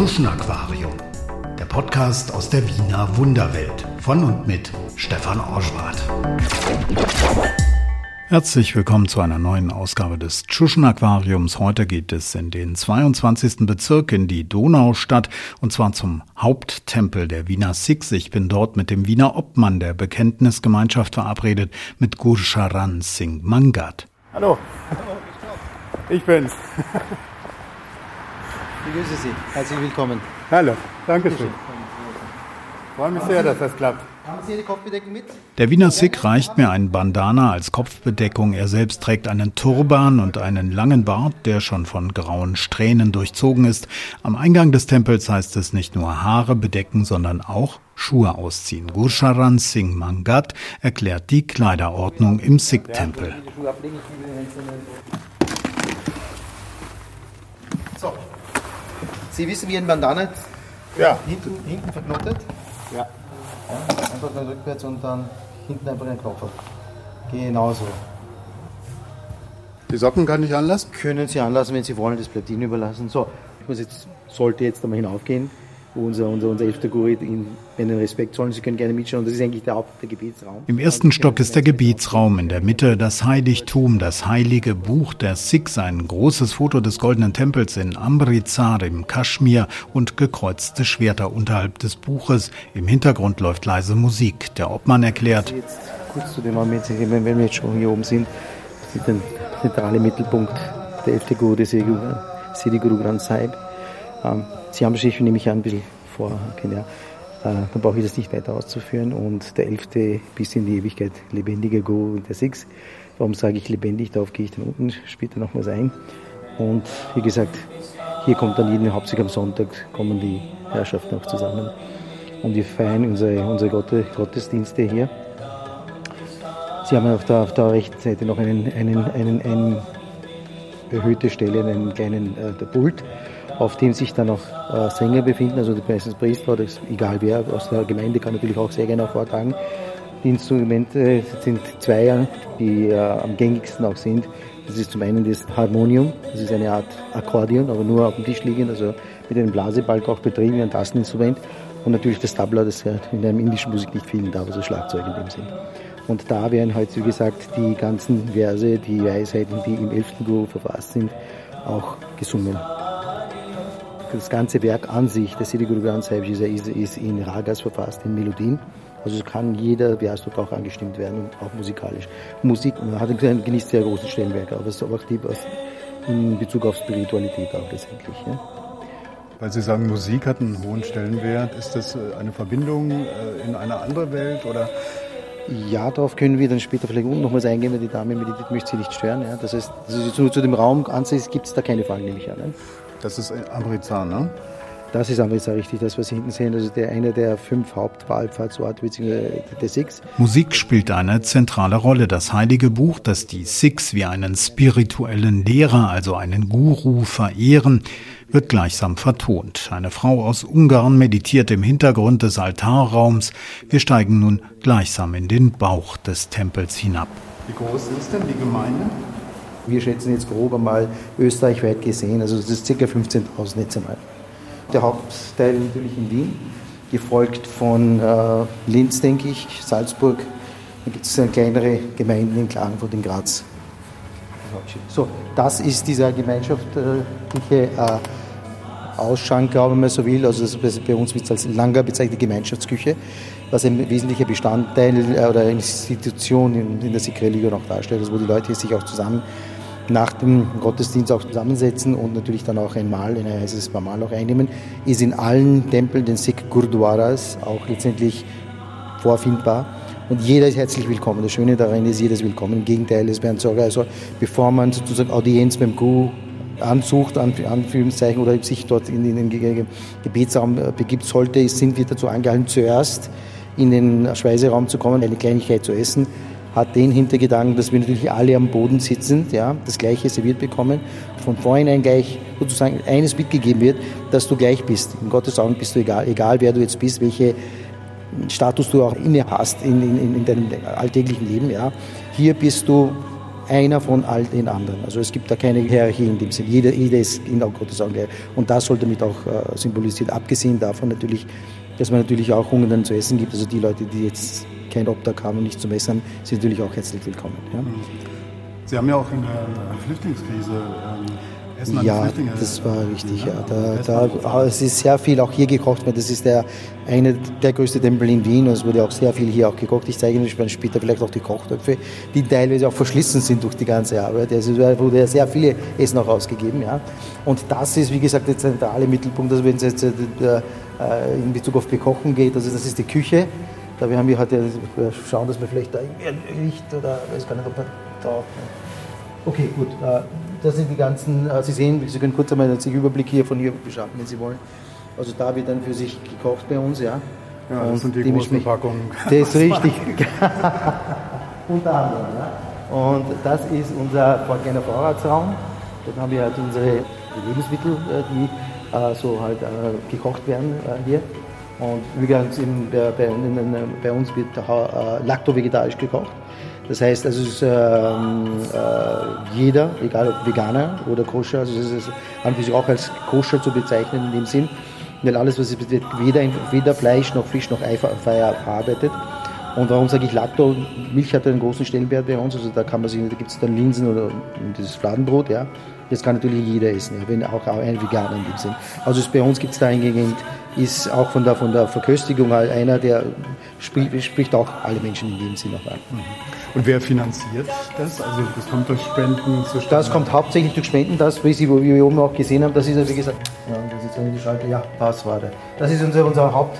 Tschuschen Aquarium, der Podcast aus der Wiener Wunderwelt von und mit Stefan Orschwart. Herzlich willkommen zu einer neuen Ausgabe des Tschuschen Aquariums. Heute geht es in den 22. Bezirk in die Donaustadt und zwar zum Haupttempel der Wiener Sikhs. Ich bin dort mit dem Wiener Obmann der Bekenntnisgemeinschaft verabredet, mit Gursharan Singh Mangat. Hallo. Ich bin's. Ich grüße Sie. Herzlich willkommen. Hallo. Dankeschön. Freue mich sehr, dass das klappt. Haben Sie Ihre Kopfbedeckung mit? Der Wiener Sikh reicht mir einen Bandana als Kopfbedeckung. Er selbst trägt einen Turban und einen langen Bart, der schon von grauen Strähnen durchzogen ist. Am Eingang des Tempels heißt es nicht nur Haare bedecken, sondern auch Schuhe ausziehen. Gursharan Singh Mangat erklärt die Kleiderordnung im Sikh-Tempel. So. Sie wissen, wie ein Bandana Ja. hinten, hinten verknotet? Ja. Ja, einfach dann rückwärts und dann hinten einfach den Knopf. Genauso. Die Socken kann ich anlassen? Können Sie anlassen, wenn Sie wollen, das bleibt Ihnen überlassen. So, ich muss jetzt, sollte jetzt einmal hinaufgehen, unser, unser, unser elfter Guru Ihnen einen Respekt zollen. Sie können gerne mitschauen. Das ist eigentlich der Haupt, der Gebetsraum. Im ersten Stock ist der Gebetsraum, in der Mitte das Heiligtum, das heilige Buch der Sikhs, ein großes Foto des goldenen Tempels in Amritsar im Kaschmir und gekreuzte Schwerter unterhalb des Buches. Im Hintergrund läuft leise Musik. Der Obmann erklärt, Jetzt kurz zu dem Moment, wenn wir jetzt schon hier oben sind, ist der zentrale Mittelpunkt der elfte Guru des Sri Guru Granth Sahib. Sie haben sich, nehme ich an, ein bisschen vorher, ja, äh, dann brauche ich das nicht weiter auszuführen. Und der elfte bis in die Ewigkeit lebendige Guru der Six. Warum sage ich lebendig? Darauf gehe ich dann unten später nochmals ein. Und wie gesagt, hier kommt dann jeden, hauptsächlich am Sonntag, kommen die Herrschaften auch zusammen. Und wir feiern unsere, unsere Gotte, Gottesdienste hier. Sie haben auf der, auf der rechten Seite noch einen, einen, einen, einen erhöhte Stelle, einen kleinen äh, der Pult, auf dem sich dann auch äh, Sänger befinden, also meistens Priester oder egal wer aus der Gemeinde kann natürlich auch sehr gerne auch vortragen. Die Instrumente sind zwei, die äh, am gängigsten auch sind. Das ist zum einen das Harmonium, das ist eine Art Akkordeon, aber nur auf dem Tisch liegend, also mit einem Blasebalg auch betrieben, wie ein Tasteninstrument. Und natürlich das Tabla, das in der indischen Musik nicht fehlen darf, also Schlagzeug in dem Sinn. Und da werden halt, wie gesagt, die ganzen Verse, die Weisheiten, die im 11. Guru verfasst sind, auch gesungen. Das ganze Werk an sich, der Siddhi Guru Granth Sahib ist, ist, in Ragas verfasst, in Melodien. Also kann jeder Vers dort auch angestimmt werden und auch musikalisch. Musik hat einen, genießt sehr großen Stellenwert, aber es ist auch die, was in Bezug auf Spiritualität auch letztendlich. Ja. Weil Sie sagen, Musik hat einen hohen Stellenwert. Ist das äh, eine Verbindung äh, in eine andere Welt oder? Ja, darauf können wir dann später vielleicht unten nochmals eingehen, weil die Dame meditiert, möchte sie nicht stören. Ja. Das heißt, also zu, zu dem Raum an sich gibt es da keine Fragen, nehme ich an. Ne? Das ist Amritsar, ne? Das ist Amritsar richtig, das, was Sie hinten sehen. Also der eine der fünf Hauptwallfahrtsorte bzw. der Six. Musik spielt eine zentrale Rolle. Das heilige Buch, das die Sikhs wie einen spirituellen Lehrer, also einen Guru, verehren, wird gleichsam vertont. Eine Frau aus Ungarn meditiert im Hintergrund des Altarraums. Wir steigen nun gleichsam in den Bauch des Tempels hinab. Wie groß ist denn die Gemeinde? Wir schätzen jetzt grob einmal österreichweit gesehen, also das ist ca. 15.000 jetzt einmal. Der Hauptteil natürlich in Wien, gefolgt von äh, Linz, denke ich, Salzburg. Dann gibt es kleinere Gemeinden in Klagenfurt, in Graz. So, das ist dieser gemeinschaftliche äh, Ausschank, glaube wenn man so will. Also bei uns wird als Langer bezeichnet Gemeinschaftsküche, was ein wesentlicher Bestandteil äh, oder Institution in, in der Sikh-Religion auch darstellt, also wo die Leute sich auch zusammen nach dem Gottesdienst auch zusammensetzen und natürlich dann auch ein Mahl, ein heißes Mahl auch einnehmen, ist in allen Tempeln, den Sikh Gurdwaras, auch letztendlich vorfindbar. Und jeder ist herzlich willkommen. Das Schöne daran ist, jeder ist willkommen. Im Gegenteil, es werden sogar, also bevor man sozusagen Audienz beim Guru ansucht, an Anführungszeichen, oder sich dort in, den Gebetsraum begibt, sollte, sind wir dazu angehalten, zuerst in den Speiseraum zu kommen, eine Kleinigkeit zu essen, hat den Hintergedanken, dass wir natürlich alle am Boden sitzen, ja, das Gleiche serviert bekommen, von vornherein gleich sozusagen eines mitgegeben wird, dass du gleich bist. In Gottes Augen bist du egal, egal wer du jetzt bist, welche Status du auch inne hast in, in, in deinem alltäglichen Leben. Ja. Hier bist du einer von all den anderen. Also es gibt da keine Hierarchie in dem Sinn. Jeder, jeder ist in Gottes Augen gleich. Und das soll damit auch äh, symbolisiert. Abgesehen davon natürlich, dass man natürlich auch Hungernden zu essen gibt. Also die Leute, die jetzt kein Obdach haben und nicht zum Essen sind natürlich auch herzlich willkommen. Ja. Sie haben ja auch in der Flüchtlingskrise ähm, ja, das war richtig. Ja. Da, da, es ist sehr viel auch hier gekocht worden. Das ist der, eine, der größte Tempel in Wien es wurde auch sehr viel hier auch gekocht. Ich zeige Ihnen später vielleicht auch die Kochtöpfe, die teilweise auch verschlissen sind durch die ganze Arbeit. Also es wurde ja sehr viele Essen auch ausgegeben. Ja. Und das ist, wie gesagt, der zentrale Mittelpunkt, also wenn es jetzt äh, in Bezug auf Bekochen geht, also das ist die Küche. Da wir haben wir heute schauen, dass wir vielleicht da Licht oder weiß gar nicht, ob man da. Okay, gut. Äh, das sind die ganzen, äh, Sie sehen, Sie können kurz einmal den Überblick hier von hier beschaffen, wenn Sie wollen. Also da wird dann für sich gekocht bei uns, ja. Ja, das und sind die, die großen Packungen. Das ist richtig. Unter anderem, ja. Und das ist unser kleiner Vorratsraum. Dort haben wir halt unsere Lebensmittel, äh, die so halt gekocht werden hier. Und wie gesagt, bei, bei, bei, uns wird äh, lacto-vegetarisch gekocht. Das heißt, also ist, ähm, äh, jeder, egal ob Veganer oder Koscher, also es ist an sich auch als Koscher zu bezeichnen in dem Sinn, weil alles, was es betrifft, weder, weder Fleisch noch Fisch noch Ei verarbeitet. Und warum sage ich Lacto? Milch hat einen großen Stellenwert bei uns, also da kann man sich, da gibt es dann Linsen oder dieses Fladenbrot, ja. Das kann natürlich jeder essen, ja, wenn auch ein Veganer in dem Sinn. Also bei uns gibt es da eingehend, ist auch von der, von der Verköstigung halt einer, der spricht, spricht auch alle Menschen in dem Sinn auch an. Mhm. Und wer finanziert das? Also das kommt durch Spenden zustande? Das kommt hauptsächlich durch Spenden, das, wie Sie wie wir oben auch gesehen haben, das ist, wie gesagt, ja, das ist die Schalter, ja, das war der. Das ist unser, unser Haupt,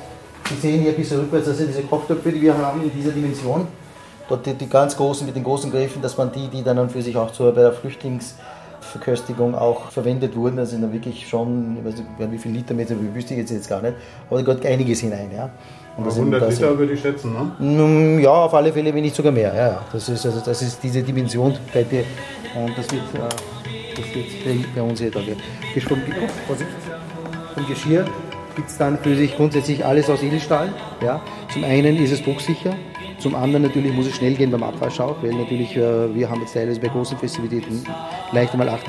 Sie sehen hier ein bisschen rückwärts, das sind diese Kochtöpfe, die wir haben in dieser Dimension. Dort die, die ganz großen mit den großen Gräfen, das waren die, die dann für sich auch zur, bei der Flüchtlingsverköstigung auch verwendet wurden. Das sind dann wirklich schon, ich weiß nicht, wie viel Liter Meter, wüsste ich jetzt, jetzt gar nicht, aber da geht einiges hinein. Ja. Und 100 das Liter würde ich schätzen, ne? Ja, auf alle Fälle, wenn nicht sogar mehr. Ja, das ist, also, das ist diese Dimension bei dir. Und das wird, äh, das wird bei uns hier da. Vom, vom Geschirr gibt es dann für sich grundsätzlich alles aus Edelstahl. Ja. Zum einen ist es drucksicher, zum anderen natürlich muss es schnell gehen beim Abwasch auch, weil natürlich äh, wir haben jetzt teilweise bei großen Festivitäten leicht einmal acht,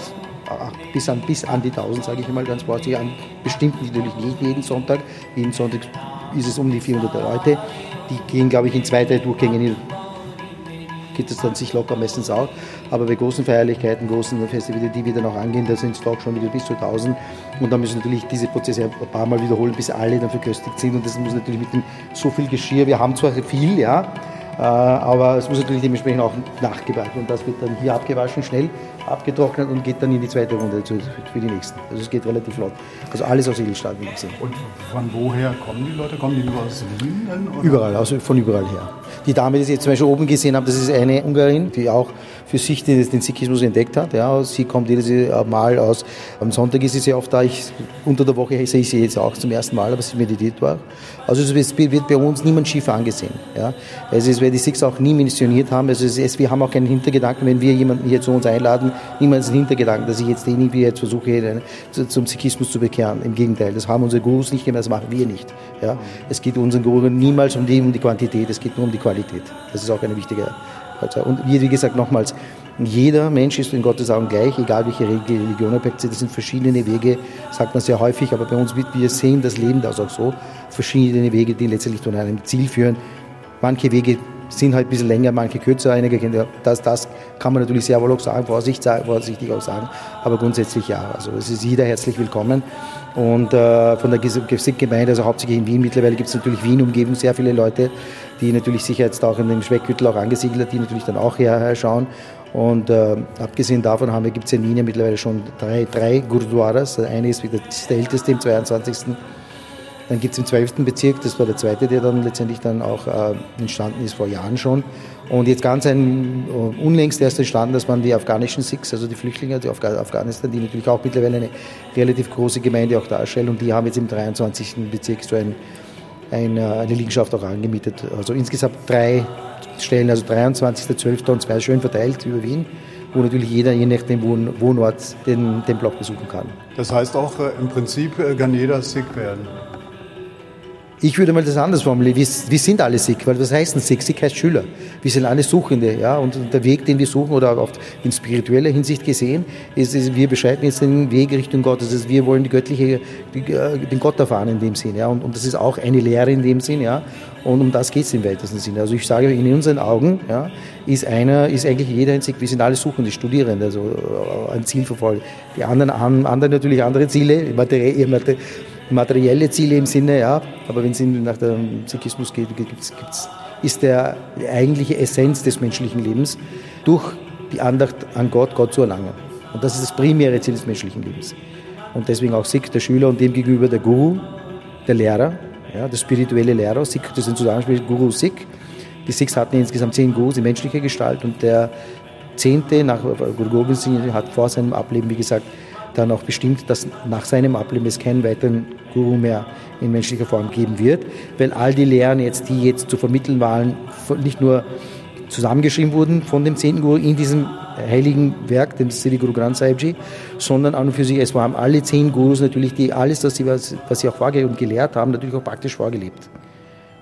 acht bis, an, bis an die 1000, sage ich einmal ganz vorsichtig, an bestimmten natürlich nicht jeden Sonntag. Jeden Sonntag ist es um die 400 Leute. Die gehen, glaube ich, in zwei, drei Durchgängen geht es dann sich locker meistens aus. Aber bei großen Feierlichkeiten, großen Festivals, die wir dann auch angehen, da sind es doch schon wieder bis zu 1000. Und dann müssen natürlich diese Prozesse ein paar Mal wiederholen, bis alle dann verköstigt sind. Und das muss natürlich mit dem so viel Geschirr, wir haben zwar viel, ja, äh, aber es muss natürlich dementsprechend auch nachgewaschen. Und das wird dann hier abgewaschen, schnell abgetrocknet und geht dann in die zweite Runde für die nächsten. Also es geht relativ flott. Also alles aus Edelstahl, wie gesehen. Und von woher kommen die Leute? Kommen die nur aus Wien? Oder? Überall, also von überall her. Die Dame, die Sie jetzt zum Beispiel oben gesehen haben, das ist eine Ungarin, die auch für sich den, den Sikhismus entdeckt hat. Ja, sie kommt jedes Mal aus. Am Sonntag ist sie sehr oft da. Ich, unter der Woche sehe ich sie jetzt auch zum ersten Mal, aber sie meditiert war. Also es wird bei uns niemand schief angesehen. Ja. Also es wird die Sikhs auch nie missioniert haben. Also es wir haben auch keinen Hintergedanken, wenn wir jemanden hier zu uns einladen, niemals einen Hintergedanken, dass ich jetzt den irgendwie jetzt versuche, zum Sikhismus zu bekehren. Im Gegenteil, das haben unsere Gurus nicht gemacht, das machen wir nicht. Ja. Es geht unseren Gurus niemals um die, um die Quantität, es geht nur um die Qualität. Das ist auch eine wichtige und wie gesagt, nochmals, jeder Mensch ist in Gottes Augen gleich, egal welche Religion er praktiziert. Das sind verschiedene Wege, sagt man sehr häufig, aber bei uns, wir sehen das Leben das auch so, verschiedene Wege, die letztendlich zu einem Ziel führen. Manche Wege sind halt ein bisschen länger, manche kürzer, einige Kinder. Das, das kann man natürlich sehr wohl auch sagen, vorsichtig auch sagen, aber grundsätzlich ja. Also es ist jeder herzlich willkommen. Und äh, von der Gemeinde, also hauptsächlich in Wien, mittlerweile gibt es natürlich Wien-Umgebung sehr viele Leute, die natürlich sich jetzt auch in dem Speckgürtel auch angesiedelt hat, die natürlich dann auch herschauen. Und äh, abgesehen davon haben wir, gibt es in Wien ja mittlerweile schon drei, drei Gurdwaras. Eine ist, ist der älteste im 22. Dann gibt es im 12. Bezirk, das war der zweite, der dann letztendlich dann auch äh, entstanden ist vor Jahren schon. Und jetzt ganz ein uh, unlängst erst entstanden, das waren die afghanischen Sikhs, also die Flüchtlinge aus Afg Afghanistan, die natürlich auch mittlerweile eine relativ große Gemeinde auch darstellen. Und die haben jetzt im 23. Bezirk so ein, ein, äh, eine Liegenschaft auch angemietet. Also insgesamt drei Stellen, also 23., 12. und zwei schön verteilt über Wien wo natürlich jeder, je nach dem Wohnort, den, den Block besuchen kann. Das heißt auch, äh, im Prinzip kann jeder Sikh werden? Ich würde mal das anders formulieren. Wir, wir sind alle Sikh, weil was heißt denn Sikh? Sikh heißt Schüler. Wir sind alle Suchende, ja. Und der Weg, den wir suchen, oder auch in spiritueller Hinsicht gesehen, ist, ist wir beschreiten jetzt den Weg Richtung Gott. Das heißt, wir wollen die göttliche, die, äh, den Gott erfahren in dem Sinn, ja. Und, und das ist auch eine Lehre in dem Sinn, ja. Und um das geht es im weitesten Sinne. Also ich sage, in unseren Augen, ja, ist einer, ist eigentlich jeder ein Sikh. Wir sind alle Suchende, Studierende, also äh, ein Ziel verfolgen. Die anderen haben andere natürlich andere Ziele, materiell, materielle Ziele im Sinne, ja, aber wenn es nach dem Sikhismus geht, gibt's, gibt's, ist der eigentliche Essenz des menschlichen Lebens, durch die Andacht an Gott, Gott zu erlangen. Und das ist das primäre Ziel des menschlichen Lebens. Und deswegen auch Sikh, der Schüler und dem gegenüber der Guru, der Lehrer, ja, der spirituelle Lehrer. Sikh, das sind Zusammenspiel Guru Sikh. Die Sikhs hatten insgesamt zehn Gurus in menschlicher Gestalt und der zehnte nach Guru Gobind Singh hat vor seinem Ableben, wie gesagt, dann auch bestimmt, dass nach seinem Ableben es keinen weiteren Guru mehr in menschlicher Form geben wird, weil all die Lehren jetzt, die jetzt zu vermitteln waren, nicht nur zusammengeschrieben wurden von dem zehnten Guru in diesem heiligen Werk, dem Sri Guru Granth Sahib sondern an und für sich, es waren alle zehn Gurus natürlich, die alles, was sie, was sie auch vorgelebt und gelehrt haben, natürlich auch praktisch vorgelebt.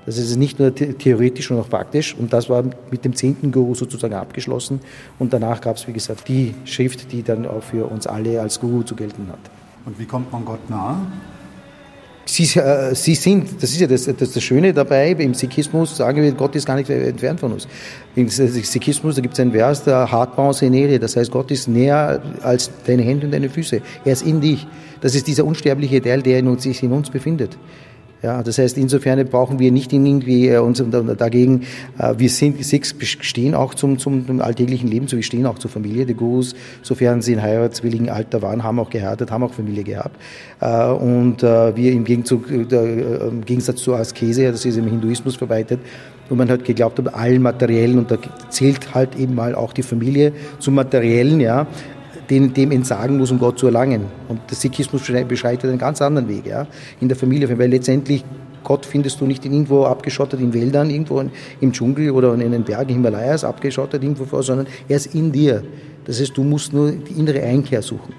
Das ist nicht nur theoretisch, sondern auch praktisch. Und das war mit dem zehnten Guru sozusagen abgeschlossen. Und danach gab es, wie gesagt, die Schrift, die dann auch für uns alle als Guru zu gelten hat. Und wie kommt man Gott nahe? Sie, äh, sie sind, das ist ja das, das, das Schöne dabei, im Sikhismus sagen wir, Gott ist gar nicht entfernt von uns. Im Sikhismus, da gibt es einen Vers, der Hartbaum Senere, das heißt, Gott ist näher als deine Hände und deine Füße. Er ist in dich. Das ist dieser unsterbliche Teil, der in uns, sich in uns befindet. Ja, das heißt, insofern brauchen wir nicht irgendwie äh, uns dagegen, äh, wir sind, Six stehen auch zum, zum alltäglichen Leben, so wir stehen auch zur Familie. Die Gurus, sofern sie in heiratswilligen Alter waren, haben auch geheiratet, haben auch Familie gehabt. Äh, und wir im, Gegenzug, im Gegensatz zur Askese, das ist im Hinduismus verbreitet, wo man halt geglaubt hat, allen Materiellen, und da zählt halt eben mal auch die Familie zum Materiellen, ja, den, dem entsagen muss, um Gott zu erlangen. Und der Sikhismus beschreitet einen ganz anderen Weg, ja, in der Familie, weil letztendlich Gott findest du nicht irgendwo abgeschottet in Wäldern, irgendwo im Dschungel oder in den Bergen Himalayas abgeschottet irgendwo vor, sondern er ist in dir. Das heißt, du musst nur die innere Einkehr suchen.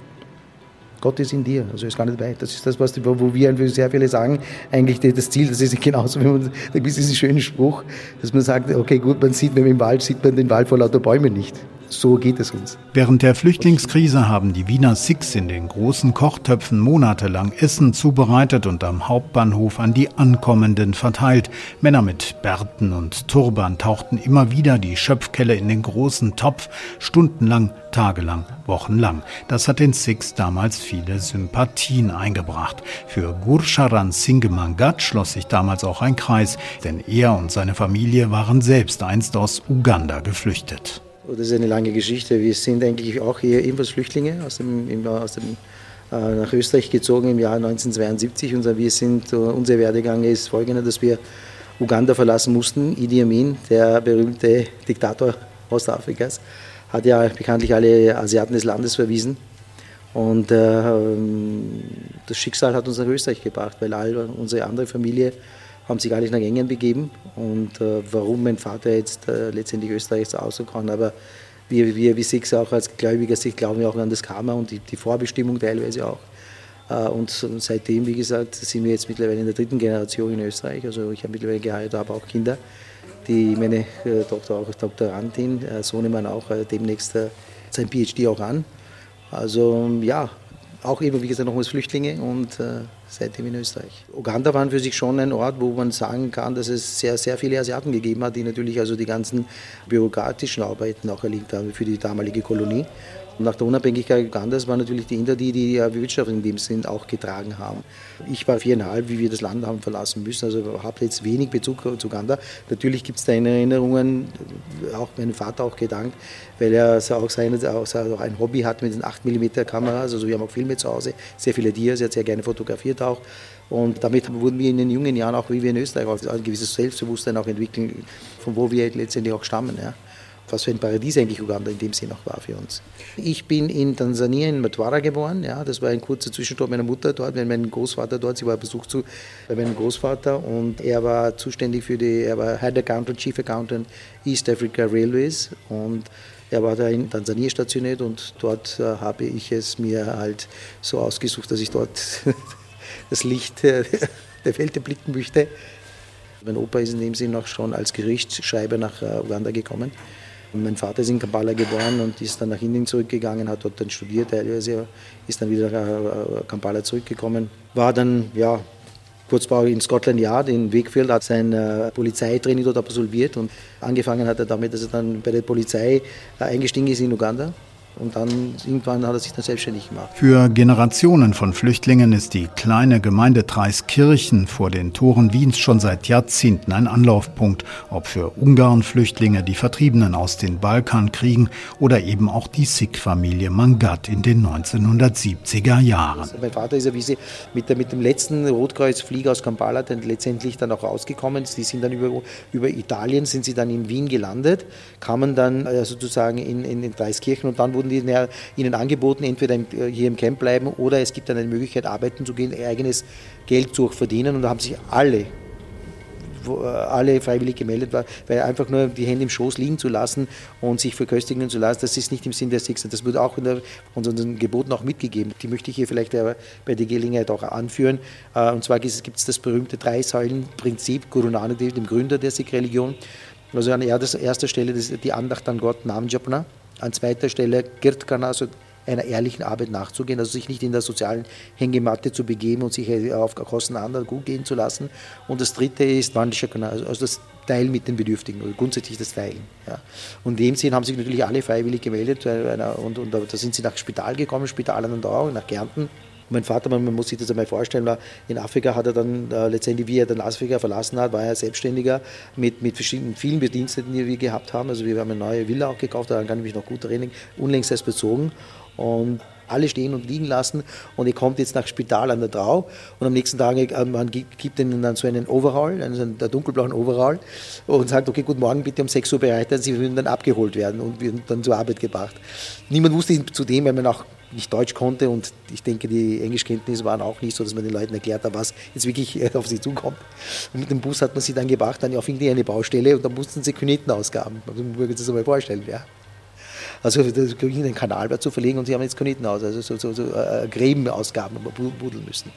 Gott ist in dir, also ist gar nicht weit. Das ist das, was, wo wir sehr viele sagen, eigentlich das Ziel, das ist genauso, wie man, da gibt es diesen schönen Spruch, dass man sagt, okay, gut, man sieht, wenn man im Wald sieht man den Wald vor lauter Bäumen nicht. So geht es uns. Während der Flüchtlingskrise haben die Wiener Sikhs in den großen Kochtöpfen monatelang Essen zubereitet und am Hauptbahnhof an die Ankommenden verteilt. Männer mit Bärten und Turban tauchten immer wieder die Schöpfkelle in den großen Topf, stundenlang, tagelang, wochenlang. Das hat den Sikhs damals viele Sympathien eingebracht. Für Gursharan Singh Mangat schloss sich damals auch ein Kreis, denn er und seine Familie waren selbst einst aus Uganda geflüchtet. Das ist eine lange Geschichte. Wir sind eigentlich auch hier ebenfalls Flüchtlinge aus dem, aus dem äh, nach Österreich gezogen im Jahr 1972. Und wir sind, äh, unser Werdegang ist folgender, dass wir Uganda verlassen mussten. Idi Amin, der berühmte Diktator Ostafrikas, hat ja bekanntlich alle Asiaten des Landes verwiesen. Und äh, das Schicksal hat uns nach Österreich gebracht, weil all unsere andere Familie haben sich gar nicht nach England begeben. Und äh, warum mein Vater jetzt äh, letztendlich Österreich aussuchen kann, aber wir, wir wie Six auch als Gläubiger sich glauben wir auch an das Karma und die, die Vorbestimmung teilweise auch. Äh, und seitdem, wie gesagt, sind wir jetzt mittlerweile in der dritten Generation in Österreich. Also ich habe mittlerweile geheiratet, habe auch Kinder. Die, meine äh, Tochter auch Doktorandin, äh, Sohnemann auch demnächst sein PhD auch an. Also ja, auch eben, wie gesagt, nochmals Flüchtlinge und äh, seitdem in Österreich. Uganda war für sich schon ein Ort, wo man sagen kann, dass es sehr, sehr viele Asiaten gegeben hat, die natürlich also die ganzen bürokratischen Arbeiten auch erledigt haben für die damalige Kolonie. Nach der Unabhängigkeit Ugandas waren natürlich die Inder, die die Wirtschaft in dem Sinn auch getragen haben. Ich war viereinhalb, wie wir das Land haben verlassen müssen, also habe jetzt wenig Bezug zu Uganda. Natürlich gibt es da Erinnerungen, auch meinem Vater auch gedankt, weil er auch, seine, auch ein Hobby hat mit den 8mm Kameras, also wir haben auch Filme zu Hause, sehr viele Dias, er hat sehr gerne fotografiert auch. Und damit wurden wir in den jungen Jahren auch, wie wir in Österreich, auch ein gewisses Selbstbewusstsein auch entwickeln, von wo wir letztendlich auch stammen. Ja was für ein Paradies eigentlich Uganda in dem Sinne auch war für uns. Ich bin in Tansania, in Matwara geboren. Ja, das war ein kurzer Zwischenstopp meiner Mutter dort, mein Großvater dort, sie war Besuch zu bei meinem Großvater und er war zuständig für die, er war Head Accountant, Chief Accountant East Africa Railways und er war da in Tansania stationiert und dort äh, habe ich es mir halt so ausgesucht, dass ich dort das Licht der Welt erblicken möchte. Mein Opa ist in dem Sinne auch schon als Gerichtsschreiber nach äh, Uganda gekommen. Mein Vater ist in Kampala geboren und ist dann nach Indien zurückgegangen, hat dort dann studiert, teilweise ist dann wieder nach äh, Kampala zurückgekommen. War dann, ja, kurz vor in Scotland Yard in Wakefield, hat sein äh, Polizeitraining dort absolviert und angefangen hat er damit, dass er dann bei der Polizei eingestiegen ist in Uganda und dann irgendwann hat er sich dann selbstständig gemacht. Für Generationen von Flüchtlingen ist die kleine Gemeinde Dreiskirchen vor den Toren Wiens schon seit Jahrzehnten ein Anlaufpunkt, ob für Ungarn-Flüchtlinge, die Vertriebenen aus den Balkankriegen oder eben auch die Sikh-Familie Mangat in den 1970er Jahren. Also mein Vater ist ja, wie Sie mit, der, mit dem letzten Rotkreuzflieger aus Kampala dann letztendlich dann auch rausgekommen. Die sind dann über, über Italien, sind sie dann in Wien gelandet, kamen dann äh, sozusagen in, in, in Dreiskirchen und dann wurden die ihnen angeboten, entweder äh, hier im Camp bleiben oder es gibt dann eine Möglichkeit, arbeiten zu gehen, eigenes Geld zu verdienen. Und da haben sich alle äh, alle freiwillig gemeldet weil einfach nur die Hände im Schoß liegen zu lassen und sich verköstigen zu lassen, das ist nicht im Sinn der Six. Das wird auch in der, unseren Geboten auch mitgegeben. Die möchte ich hier vielleicht bei der Gelegenheit auch anführen. Äh, und zwar gibt es das berühmte Drei-Säulen-Prinzip Guru Nanak dem Gründer der Sikh-Religion. Also an erster Stelle die Andacht an Gott, Namjapna. An zweiter Stelle Girtkana, also einer ehrlichen Arbeit nachzugehen, also sich nicht in der sozialen Hängematte zu begeben und sich auf Kosten anderer gut gehen zu lassen. Und das dritte ist Wandishakana, also das Teilen mit den Bedürftigen oder grundsätzlich das Teilen. Ja. Und in dem Sinn haben sich natürlich alle freiwillig gemeldet und, und, und da sind sie nach Spital gekommen, Spital an der Augen, nach Kärnten mein Vater, man, muss sich das einmal vorstellen, war in Afrika hat er dann äh, letztendlich, wie er dann Afrika verlassen hat, war er Selbstständiger mit, mit verschiedenen, vielen Bediensteten, die wir gehabt haben. Also wir haben eine neue Villa auch gekauft, daran kann ich mich noch gut erinnern, unlängst erst bezogen. Und alle stehen und liegen lassen und ihr kommt jetzt nach Spital an der Trau und am nächsten Tag äh, man gibt ihnen dann so einen Overall, einen dunkelblauen Overall und sagt, okay, guten Morgen, bitte um 6 Uhr bereit, sie würden dann abgeholt werden und werden dann zur Arbeit gebracht. Niemand wusste zudem, weil man auch nicht Deutsch konnte und ich denke, die Englischkenntnisse waren auch nicht so, dass man den Leuten erklärt hat, was jetzt wirklich äh, auf sie zukommt. Und mit dem Bus hat man sie dann gebracht, dann auf irgendeine Baustelle und dann mussten sie Küniten ausgaben. Also, man muss sich das mal vorstellen, ja. Also den Kanal zu verlegen und sie haben jetzt Küniten aus, also so, so, so äh, Gräbenausgaben buddeln müssen.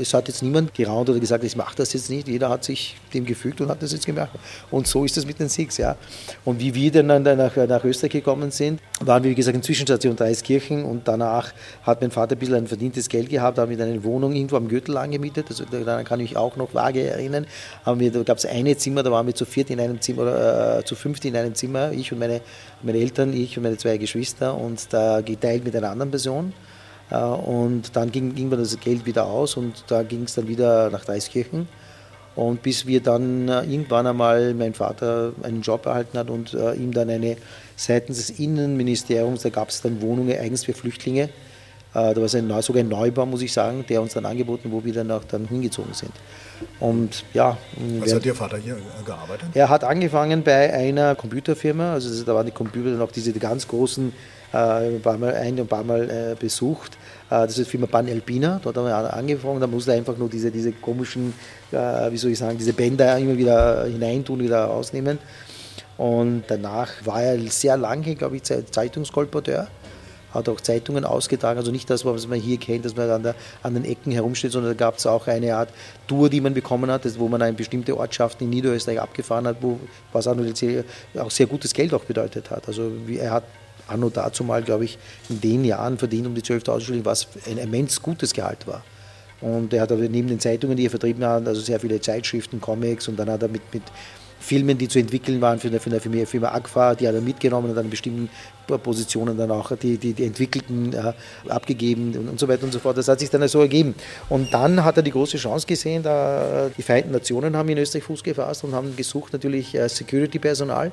Es hat jetzt niemand geraunt oder gesagt, ich mache das jetzt nicht. Jeder hat sich dem gefügt und hat das jetzt gemacht. Und so ist es mit den Sikhs, ja. Und wie wir dann nach, nach Österreich gekommen sind, waren wir, wie gesagt, in Zwischenstation Dreiskirchen und danach hat mein Vater ein bisschen ein verdientes Geld gehabt, haben wir eine Wohnung irgendwo am Gürtel angemietet. Also, daran kann ich mich auch noch vage erinnern. Haben wir, da gab es eine Zimmer, da waren wir zu viert in einem Zimmer, oder äh, zu fünft in einem Zimmer, ich und meine, meine Eltern, ich und meine zwei Geschwister und da geteilt mit einer anderen Person. Äh, und dann ging, ging das Geld wieder aus und da ging es dann wieder nach Dreiskirchen. Und bis wir dann äh, irgendwann einmal mein Vater einen Job erhalten hat und äh, ihm dann eine seitens des Innenministeriums, da gab es dann Wohnungen eigens für Flüchtlinge. Äh, da war es ein, sogar ein Neubau, muss ich sagen, der uns dann angeboten, wo wir dann auch dann hingezogen sind. Und ja. Was hat Ihr Vater hier gearbeitet? Er hat angefangen bei einer Computerfirma, also da waren die Computer dann auch diese ganz großen äh, ein paar Mal ein und paar Mal äh, besucht. Äh, das ist die Firma Pan Alpina, dort haben wir angefangen, da musste einfach nur diese, diese komischen, wie soll ich sagen, diese Bänder immer wieder hineintun, wieder rausnehmen. Und danach war er sehr lange, glaube ich, Zeitungskolporteur hat auch Zeitungen ausgetragen, also nicht das, was man hier kennt, dass man an, der, an den Ecken herumsteht, sondern da gab es auch eine Art Tour, die man bekommen hat, wo man eine bestimmte Ortschaft in Niederösterreich abgefahren hat, wo, was auch sehr gutes Geld auch bedeutet hat. Also er hat anno dazu mal, glaube ich, in den Jahren verdient um die 12.000 Schilling, was ein immens gutes Gehalt war. Und er hat aber neben den Zeitungen, die er vertrieben hat, also sehr viele Zeitschriften, Comics und dann hat er mit, mit Filmen, die zu entwickeln waren für eine, für eine Firma, Agfa, die hat er mitgenommen und dann in bestimmten Positionen dann auch die, die, die entwickelten äh, abgegeben und, und, so weiter und so fort. Das hat sich dann so ergeben. Und dann hat er die große Chance gesehen, da die Vereinten Nationen haben in Österreich Fuß gefasst und haben gesucht natürlich äh, Security-Personal.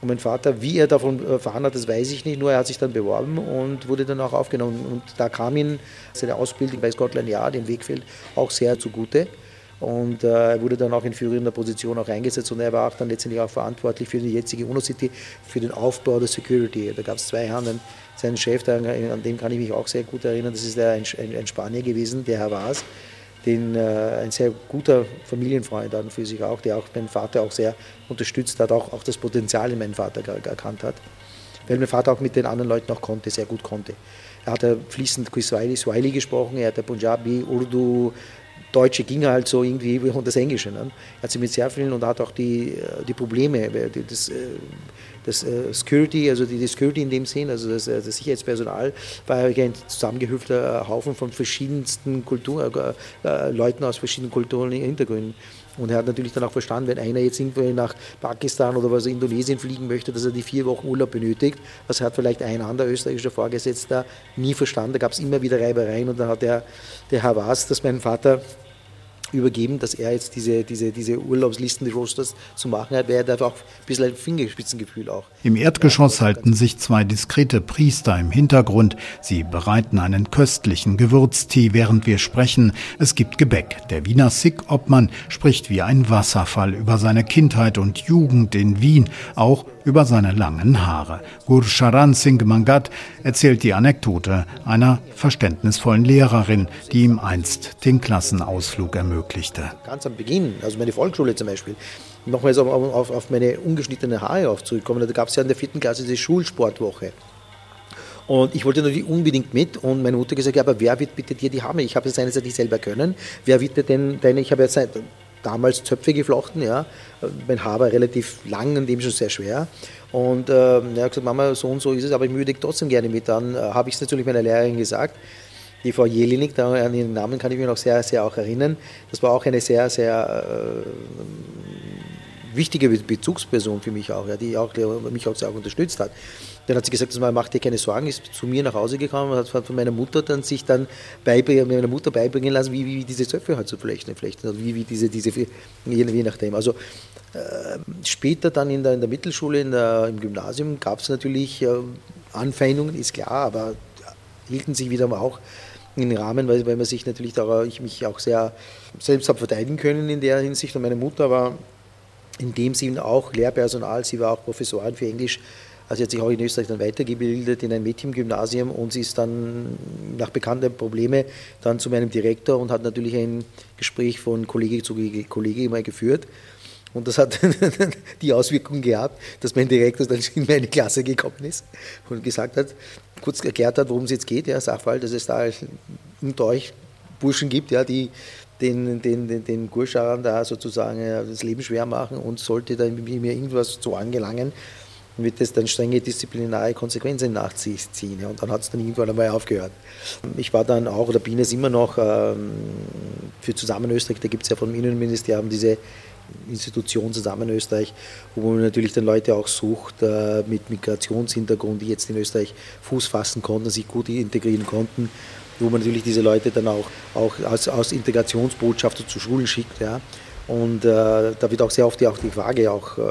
Und mein Vater, wie er davon erfahren hat, das weiß ich nicht, nur er hat sich dann beworben und wurde dann auch aufgenommen. Und da kam ihm seine Ausbildung bei Scotland Yard in Wegfeld auch sehr zugute. Und äh, er wurde dann auch in führender Position auch eingesetzt und er war auch dann letztendlich auch verantwortlich für die jetzige UNO-City, für den Aufbau der Security. Da gab es zwei Herren, seinen Chef, an dem kann ich mich auch sehr gut erinnern, das ist der, ein, ein Spanier gewesen, der Herr Waas den, äh, ein sehr guter Familienfreund an für sich auch, der auch meinen Vater auch sehr unterstützt hat, auch, auch das Potenzial in meinem Vater erkannt hat. Weil mein Vater auch mit den anderen Leuten auch konnte, sehr gut konnte. Er hat fließend Kiswahili Swahili gesprochen, er hat ja Punjabi, Urdu, Deutsche ging halt so irgendwie wie das Englische. Ne? Er hat sich mit sehr vielen und hat auch die, äh, die Probleme, das, äh, das äh, Security, also die, Security in dem Sinn, also das, das Sicherheitspersonal, war ein zusammengehüpfter Haufen von verschiedensten Kulturen, äh, Leuten aus verschiedenen Kulturen Hintergründen. Und er hat natürlich dann auch verstanden, wenn einer jetzt irgendwo nach Pakistan oder was Indonesien fliegen möchte, dass er die vier Wochen Urlaub benötigt. Das hat vielleicht ein anderer österreichischer Vorgesetzter nie verstanden. Da gab es immer wieder Reibereien und dann hat der, der Herr Was, das mein Vater übergeben, dass er jetzt diese, diese, diese Urlaubslisten, die Rosters zu machen hat, wäre da auch ein bisschen ein Fingerspitzengefühl auch. Im Erdgeschoss halten sich zwei diskrete Priester im Hintergrund. Sie bereiten einen köstlichen Gewürztee, während wir sprechen. Es gibt Gebäck. Der Wiener Sikh-Obmann spricht wie ein Wasserfall über seine Kindheit und Jugend in Wien, auch über seine langen Haare. Gursharan Singh Mangat erzählt die Anekdote einer verständnisvollen Lehrerin, die ihm einst den Klassenausflug ermöglichte. Ganz am Beginn, also meine Volksschule zum Beispiel, nochmals auf, auf, auf meine ungeschnittene Haare aufzukommen, da gab es ja in der vierten Klasse diese Schulsportwoche. Und ich wollte natürlich unbedingt mit und meine Mutter gesagt, ja, aber wer wird bitte dir die Haare? Ich habe es einerseits nicht selber können. Wer wird denn deine, ich habe seit damals Zöpfe geflochten, ja. Mein Haar war relativ lang und dem schon sehr schwer. Und äh, er hat gesagt, Mama, so und so ist es, aber ich würde trotzdem gerne mit. Dann äh, habe ich es natürlich meiner Lehrerin gesagt, die Frau Jelinek, an ihren Namen kann ich mich noch sehr, sehr auch erinnern. Das war auch eine sehr, sehr äh, wichtige Bezugsperson für mich auch, ja, die auch, mich auch sehr auch unterstützt hat. Dann hat sie gesagt, man macht dir keine Sorgen, ist zu mir nach Hause gekommen und hat von meiner Mutter dann sich dann beibringen, meiner Mutter beibringen lassen, wie, wie diese Zöpfe halt zu flechten, flechten wie, wie diese, diese je, je nachdem. Also äh, später dann in der, in der Mittelschule, in der, im Gymnasium gab es natürlich äh, Anfeindungen, ist klar, aber hielten sich wieder auch in den Rahmen, weil, weil man sich natürlich da, ich mich auch sehr selbst habe verteidigen können in der Hinsicht. Und meine Mutter war in dem Sinn auch Lehrpersonal, sie war auch Professorin für Englisch. Also sie hat sich auch in Österreich dann weitergebildet in ein Mädchengymnasium und sie ist dann nach bekannten Problemen dann zu meinem Direktor und hat natürlich ein Gespräch von Kollege zu Kollege immer geführt. Und das hat die Auswirkung gehabt, dass mein Direktor dann in meine Klasse gekommen ist und gesagt hat, kurz erklärt hat, worum es jetzt geht, ja, Sachverhalt, dass es da unter euch Burschen gibt, ja, die den, den, den, den Gurscharern da sozusagen das Leben schwer machen und sollte da mir irgendwas zu angelangen, wird es dann strenge disziplinare Konsequenzen nach sich ziehen. Ja, und dann hat es dann irgendwann einmal aufgehört. Ich war dann auch, oder bin es immer noch, ähm, für Zusammen Österreich, da gibt es ja vom Innenministerium diese Institution Zusammen Österreich, wo man natürlich dann Leute auch sucht äh, mit Migrationshintergrund, die jetzt in Österreich Fuß fassen konnten, sich gut integrieren konnten, wo man natürlich diese Leute dann auch, auch als, als Integrationsbotschafter zu Schulen schickt. Ja. Und äh, da wird auch sehr oft die, auch die Frage auch äh,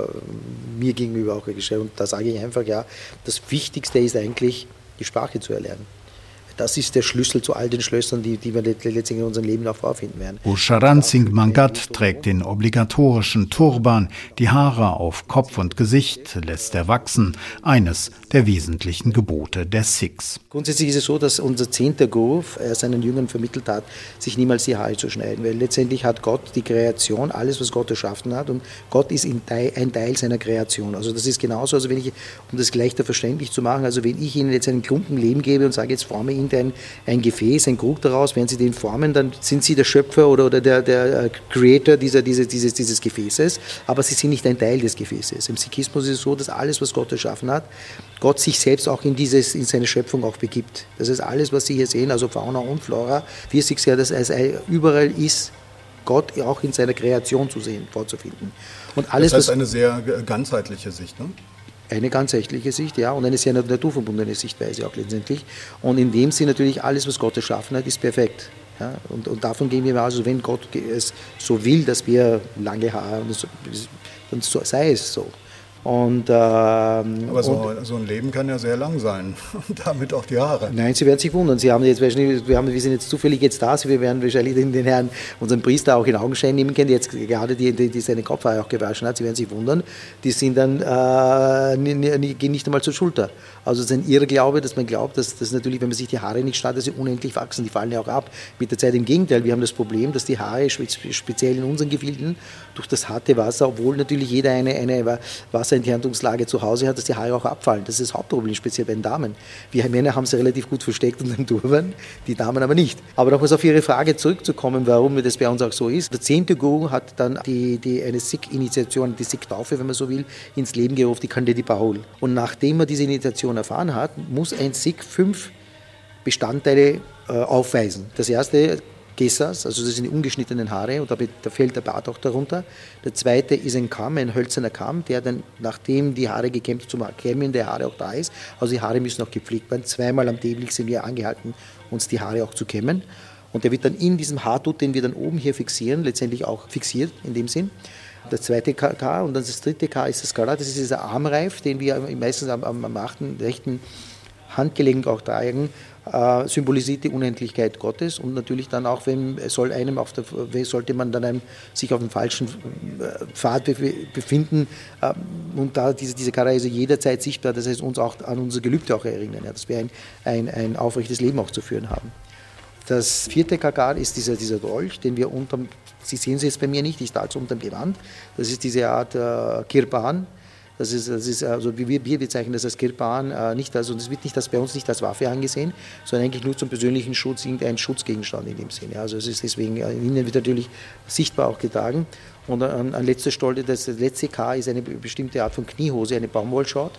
mir gegenüber auch gestellt. Und da sage ich einfach, ja, das Wichtigste ist eigentlich, die Sprache zu erlernen. Das ist der Schlüssel zu all den Schlössern, die, die wir letztendlich in unserem Leben auch vorfinden werden. Usharan Singh Mangat trägt den obligatorischen Turban, die Haare auf Kopf und Gesicht lässt er wachsen, eines der wesentlichen Gebote der Sikhs. Grundsätzlich ist es so, dass unser zehnter Guru seinen Jüngern vermittelt hat, sich niemals die Haare zu schneiden, weil letztendlich hat Gott die Kreation, alles was Gott erschaffen hat und Gott ist ein Teil seiner Kreation. Also das ist genauso, also wenn ich, um das gleich verständlich zu machen, also wenn ich Ihnen jetzt einen Klumpen Leben gebe und sage, jetzt forme ihn irgendein ein Gefäß, ein Krug daraus, wenn Sie den formen, dann sind Sie der Schöpfer oder, oder der, der äh, Creator dieser, dieses, dieses, dieses Gefäßes, aber Sie sind nicht ein Teil des Gefäßes. Im Sikhismus ist es so, dass alles, was Gott erschaffen hat, Gott sich selbst auch in, dieses, in seine Schöpfung auch begibt. Das ist alles, was Sie hier sehen, also Fauna und Flora, wie es sich ja, dass es überall ist, Gott auch in seiner Kreation zu sehen, vorzufinden. Und alles, das heißt eine sehr ganzheitliche Sicht, ne? Eine ganzheitliche Sicht, ja, und eine sehr naturverbundene Sichtweise auch letztendlich. Und in dem Sinne natürlich alles, was Gott erschaffen hat, ist perfekt. Ja, und, und davon gehen wir aus, also wenn Gott es so will, dass wir lange Haare haben, dann sei es so. Und, ähm, Aber so, und, so, ein Leben kann ja sehr lang sein und damit auch die Haare. Nein, Sie werden sich wundern. Sie haben jetzt wahrscheinlich, wir, haben, wir sind jetzt zufällig jetzt da, wir werden wahrscheinlich den, den Herrn, unseren Priester auch in Augenschein nehmen können, der jetzt gerade die, die, die seine Kopfhaare auch gewaschen hat. Sie werden sich wundern, die sind dann, äh, gehen nicht einmal zur Schulter. Also es ist ein Irrglaube, dass man glaubt, dass, dass natürlich, wenn man sich die Haare nicht schneidet, dass sie unendlich wachsen. Die fallen ja auch ab mit der Zeit. Im Gegenteil, wir haben das Problem, dass die Haare speziell in unseren Gefilden durch das harte Wasser, obwohl natürlich jeder eine, eine Wasser Wasserentherntungslage zu Hause hat, dass die Haare auch abfallen. Das ist das Hauptproblem, speziell bei den Damen. Wir Männer haben sie relativ gut versteckt unter dem Turban, die Damen aber nicht. Aber nochmals auf Ihre Frage zurückzukommen, warum das bei uns auch so ist. Der zehnte Guru hat dann die, die, eine Sikh-Initiation, die Sikh-Taufe, wenn man so will, ins Leben gerufen, die Candidi Bahul. Und nachdem er diese Initiation erfahren hat, muss ein Sikh fünf Bestandteile äh, aufweisen. Das erste Gessas, also das sind die ungeschnittenen Haare und da, da fällt der Bart auch darunter. Der zweite ist ein Kamm, ein hölzerner Kamm, der dann, nachdem die Haare gekämmt zum Kämmen der Haare auch da ist, also die Haare müssen auch gepflegt werden. Zweimal am täglich sind wir angehalten, uns die Haare auch zu kämmen. Und der wird dann in diesem Haartut, den wir dann oben hier fixieren, letztendlich auch fixiert in dem Sinn. Das zweite K und dann das dritte K ist das Skala, das ist dieser Armreif, den wir meistens am, am, am rechten Handgelenk auch tragen, äh, symbolisiert die Unendlichkeit Gottes und natürlich dann auch, wenn soll einem auf der, sollte man dann einem, sich auf dem falschen äh, Pfad befinden äh, und da diese, diese Kara ist jederzeit sichtbar, das heißt uns auch an unser Gelübde auch erinnern, ja, dass wir ein, ein, ein aufrechtes Leben auch zu führen haben. Das vierte Kakar ist dieser, dieser Dolch, den wir unterm, Sie sehen es jetzt bei mir nicht, ich trage es unterm Gewand, das ist diese Art äh, Kirpan, das ist, das ist also wir, wir bezeichnen das als Kirpan, äh, nicht also das wird nicht das bei uns nicht als Waffe angesehen, sondern eigentlich nur zum persönlichen Schutz, irgendein Schutzgegenstand in dem Sinne. Also es ist deswegen äh, innen wird natürlich sichtbar auch getragen. Und an, an letzter Stelle, das letzte K ist eine bestimmte Art von Kniehose, eine Baumwollschort,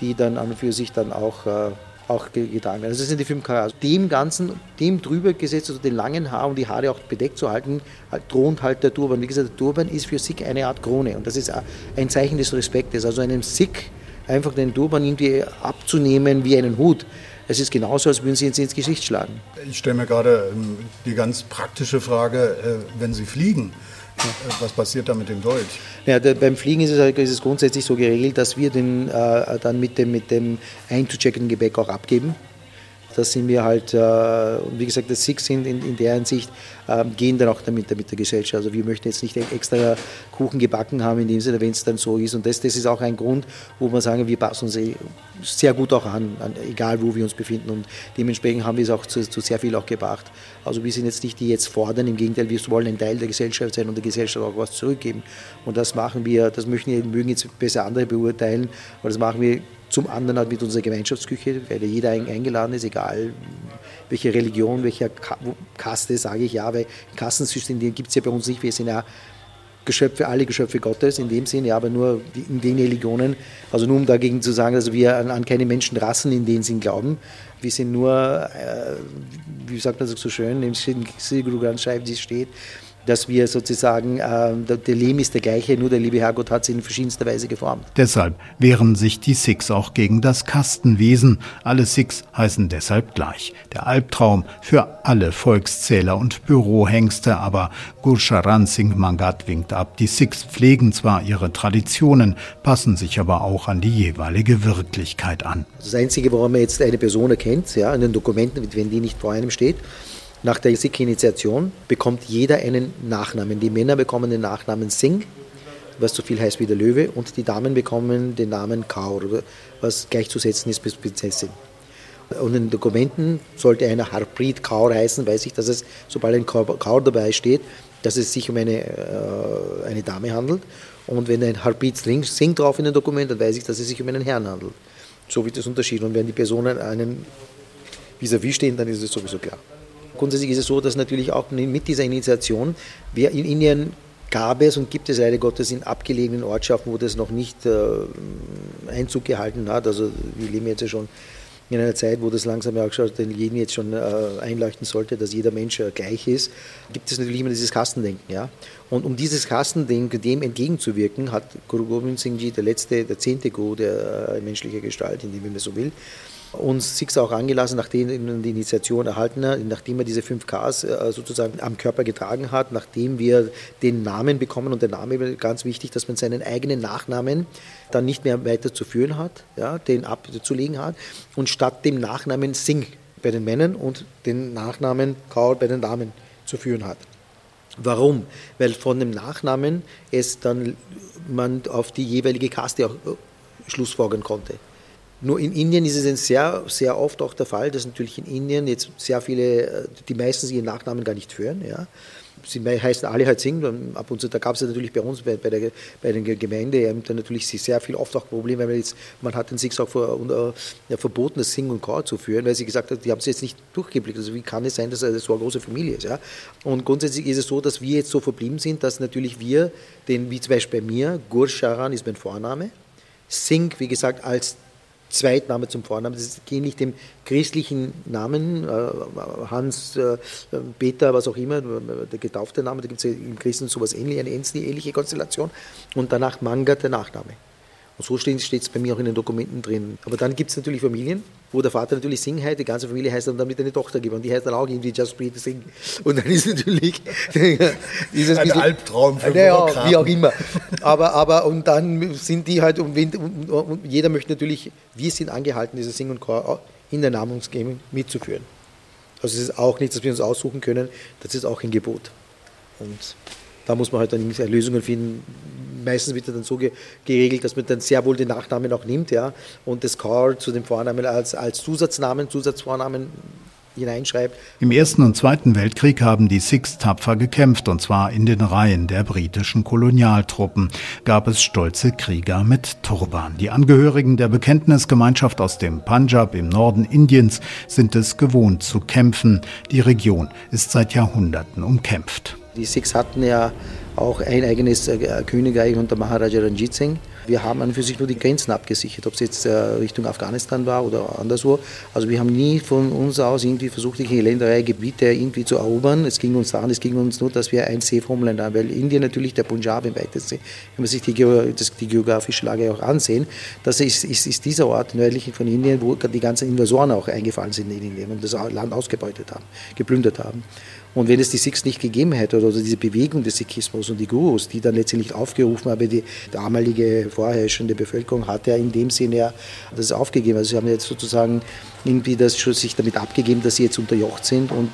die dann an und für sich dann auch äh, auch getragen werden. Also das sind die fünf K. Dem Ganzen, dem drüber gesetzt, also den langen Haar und die Haare auch bedeckt zu halten, halt, thront halt der Turban. Wie gesagt, der Turban ist für Sikh eine Art Krone und das ist ein Zeichen des Respektes. Also einem Sikh einfach den Turban irgendwie abzunehmen wie einen Hut. Es ist genauso, als würden Sie jetzt ins Gesicht schlagen. Ich stelle mir gerade ähm, die ganz praktische Frage, äh, wenn Sie fliegen, was passiert da mit dem Dolch? Ja, der, beim Fliegen ist es, halt, ist es, grundsätzlich so geregelt, dass wir den äh, dann mit dem, mit dem einzucheckenden Gepäck auch abgeben. Das sind wir halt, äh, wie gesagt, das Six sind in, in der Hinsicht, äh, gehen dann auch damit mit der Gesellschaft. Also wir möchten jetzt nicht extra Kuchen gebacken haben, in dem Sinne, wenn es dann so ist. Und das, das ist auch ein Grund, wo wir sagen, wir passen uns eh sehr gut auch an, an, egal wo wir uns befinden. Und dementsprechend haben wir es auch zu, zu, sehr viel auch gebracht. Also wir sind jetzt nicht die, die jetzt fordern, im Gegenteil, wir wollen ein Teil der Gesellschaft sein und der Gesellschaft auch was zurückgeben. Und das machen wir, das möchten, mögen jetzt besser andere beurteilen, aber das machen wir zum anderen halt mit unserer Gemeinschaftsküche, weil jeder eingeladen ist, egal welche Religion, welcher Kaste, sage ich ja, weil Kassensystem gibt es ja bei uns nicht. Wir sind ja Geschöpfe, alle Geschöpfe Gottes in dem Sinne, aber nur in den Religionen. Also nur um dagegen zu sagen, dass wir an, an keine Menschenrassen in dem Sinn glauben. Wir sind nur, äh, wie sagt man das so schön, im Sri Guru Granth Sahib, steht, dass wir sozusagen, äh, der Lehm ist der gleiche, nur der liebe Herrgott hat sie in verschiedenster Weise geformt. Deshalb wehren sich die Sikhs auch gegen das Kastenwesen. Alle Sikhs heißen deshalb gleich. Der Albtraum für alle Volkszähler und Bürohengste, aber Gursharan Singh Mangat winkt ab. Die Sikhs pflegen zwar ihre Traditionen, passen sich aber auch an die jeweilige Wirklichkeit an. Das Einzige, woran man jetzt eine Person erkennt, ja, in den Dokumenten, wenn die nicht vor einem steht, nach der Sikh-Initiation bekommt jeder einen Nachnamen. Die Männer bekommen den Nachnamen Singh, was so viel heißt wie der Löwe, und die Damen bekommen den Namen Kaur, was gleichzusetzen ist bis Prinzessin. Und in Dokumenten sollte einer Harpreet Kaur heißen, weiß ich, dass es, sobald ein Kaur dabei steht, dass es sich um eine, äh, eine Dame handelt. Und wenn ein Harpreet Singh drauf in den Dokumenten, dann weiß ich, dass es sich um einen Herrn handelt. So wird das unterschieden. Und wenn die Personen einen vis-à-vis -vis stehen, dann ist es sowieso klar. Grundsätzlich ist es so, dass natürlich auch mit dieser Initiation, wer in Indien gab es und gibt es leider Gottes in abgelegenen Ortschaften, wo das noch nicht äh, Einzug gehalten hat. Also wir leben jetzt ja schon in einer Zeit, wo das langsam ja auch schon den jeden jetzt schon äh, einleuchten sollte, dass jeder Mensch äh, gleich ist, gibt es natürlich immer dieses Kastendenken. Ja? Und um dieses Kastendenken dem entgegenzuwirken, hat Guru Gobind Singh Ji, der letzte, der zehnte Guru der äh, menschlichen Gestalt, in dem man so will, uns Six auch angelassen, nachdem die Initiation erhalten hat, nachdem er diese 5Ks äh, sozusagen am Körper getragen hat, nachdem wir den Namen bekommen und der Name ganz wichtig, dass man seinen eigenen Nachnamen dann nicht mehr weiter zu führen hat, ja, den abzulegen hat und statt dem Nachnamen Singh bei den Männern und den Nachnamen Kaur bei den Damen zu führen hat. Warum? Weil von dem Nachnamen es dann man auf die jeweilige Kaste auch äh, schlussfolgern konnte. Nur in Indien ist es sehr, sehr oft auch der Fall, dass natürlich in Indien jetzt sehr viele, äh, die meisten ihren Nachnamen gar nicht führen. Ja sie heißen alle halt Singh. Ab und zu, da gab es ja natürlich bei uns, bei, bei, der, bei den Gemeindeämtern natürlich sehr viel oft auch Probleme, weil man jetzt, man hat den Singh auch vor, äh, verboten, das Sing und Chor zu führen, weil sie gesagt hat, die haben es jetzt nicht durchgeblickt. Also wie kann es sein, dass es so eine große Familie ist? Ja? Und grundsätzlich ist es so, dass wir jetzt so verblieben sind, dass natürlich wir, den, wie zum Beispiel bei mir, Gursharan ist mein Vorname, Singh, wie gesagt, als Zweitname zum Vornamen. Das ist ähnlich dem christlichen Namen, äh, Hans, äh, Peter, was auch immer, der getaufte Name. Da gibt es ja im Christen sowas ähnlich, eine ähnliche Konstellation. Und danach Manga der Nachname. Und so steht es bei mir auch in den Dokumenten drin. Aber dann gibt es natürlich Familien, wo der Vater natürlich Singh heißt, die ganze Familie heißt dann damit eine Tochter geboren. Die heißt dann auch irgendwie Just Breathe Singh. Und dann ist natürlich dieses ein Albtraum für ja, wie auch immer. Aber, aber und dann sind die halt, und, und, und jeder möchte natürlich, wir sind angehalten, diese Sing und Chor in der Namensgebung mitzuführen. Also es ist auch nichts, das wir uns aussuchen können, das ist auch ein Gebot. Und da muss man halt dann Lösungen finden. Meistens wird dann so geregelt, dass man dann sehr wohl den Nachnamen auch nimmt, ja, und das Car zu dem Vornamen als, als Zusatznamen, Zusatzvornamen hineinschreibt. Im Ersten und Zweiten Weltkrieg haben die Sikhs tapfer gekämpft, und zwar in den Reihen der britischen Kolonialtruppen. Gab es stolze Krieger mit Turban. Die Angehörigen der Bekenntnisgemeinschaft aus dem Punjab im Norden Indiens sind es gewohnt zu kämpfen. Die Region ist seit Jahrhunderten umkämpft. Die Sikhs hatten ja auch ein eigenes äh, Königreich unter Maharaja Ranjit Singh. Wir haben an für sich nur die Grenzen abgesichert, ob es jetzt äh, Richtung Afghanistan war oder anderswo. Also wir haben nie von uns aus irgendwie versucht, die Länderei, Gebiete irgendwie zu erobern. Es ging uns daran, es ging uns nur, dass wir ein Safe Homeland haben, weil Indien natürlich, der Punjab im weitesten, wenn man sich die, das, die geografische Lage auch ansehen, das ist, ist, ist dieser Ort nördlich von Indien, wo die ganzen Invasoren auch eingefallen sind in Indien und das Land ausgebeutet haben, geplündert haben. Und wenn es die Sikhs nicht gegeben hätte oder diese Bewegung des Sikhismus und die Gurus, die dann letztendlich aufgerufen haben, die damalige vorherrschende Bevölkerung hat ja in dem Sinne ja das aufgegeben. Also sie haben jetzt sozusagen irgendwie das schon sich damit abgegeben, dass sie jetzt unterjocht sind und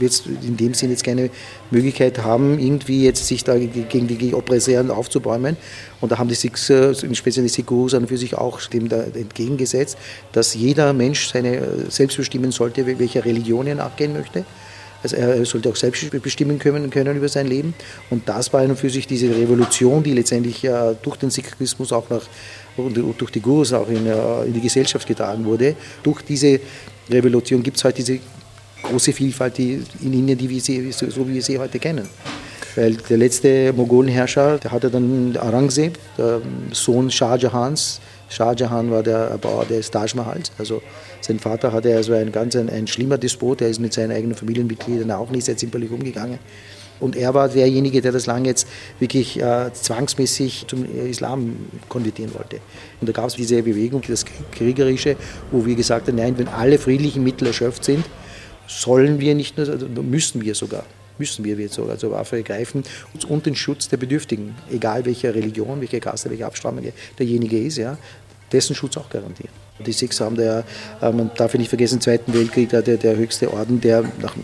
jetzt in dem Sinne jetzt keine Möglichkeit haben, irgendwie jetzt sich da gegen die Oppressoren aufzubäumen. Und da haben die Sikhs, äh, speziell die Sikhs, an für sich auch dem da entgegengesetzt, dass jeder Mensch seine äh, selbst bestimmen sollte, welcher Religion er nachgehen möchte. Also er sollte auch selbst bestimmen können, können über sein Leben. Und das war für sich diese Revolution, die letztendlich durch den Sikhismus auch nach, durch die Gurus auch in, äh, in die Gesellschaft getragen wurde. Durch diese Revolution gibt es heute diese große Vielfalt in Indien, die wir sie, so wie wir sie heute kennen. Weil der letzte Mongolenherrscher, der hatte dann Aurangzeb, der Sohn Shah Jahans. Shah Jahan war der Bauer des Taj Mahals. Also sein Vater hatte also ein ganz ein, ein schlimmer Despot, der ist mit seinen eigenen Familienmitgliedern auch nicht sehr zimperlich umgegangen. Und er war derjenige, der das lange jetzt wirklich äh, zwangsmäßig zum Islam konvertieren wollte. Und da gab es diese Bewegung, das Kriegerische, wo wir gesagt haben, nein, wenn alle friedlichen Mittel erschöpft sind, sollen wir nicht nur, also müssen wir sogar, müssen wir jetzt sogar zur Waffe ergreifen und den Schutz der Bedürftigen, egal welcher Religion, welche Kaste, welche Abstammung derjenige ist, ja, dessen Schutz auch garantieren. Die Sikhs haben da, äh, man darf ja nicht vergessen, im Zweiten Weltkrieg, der, der höchste Orden, der nach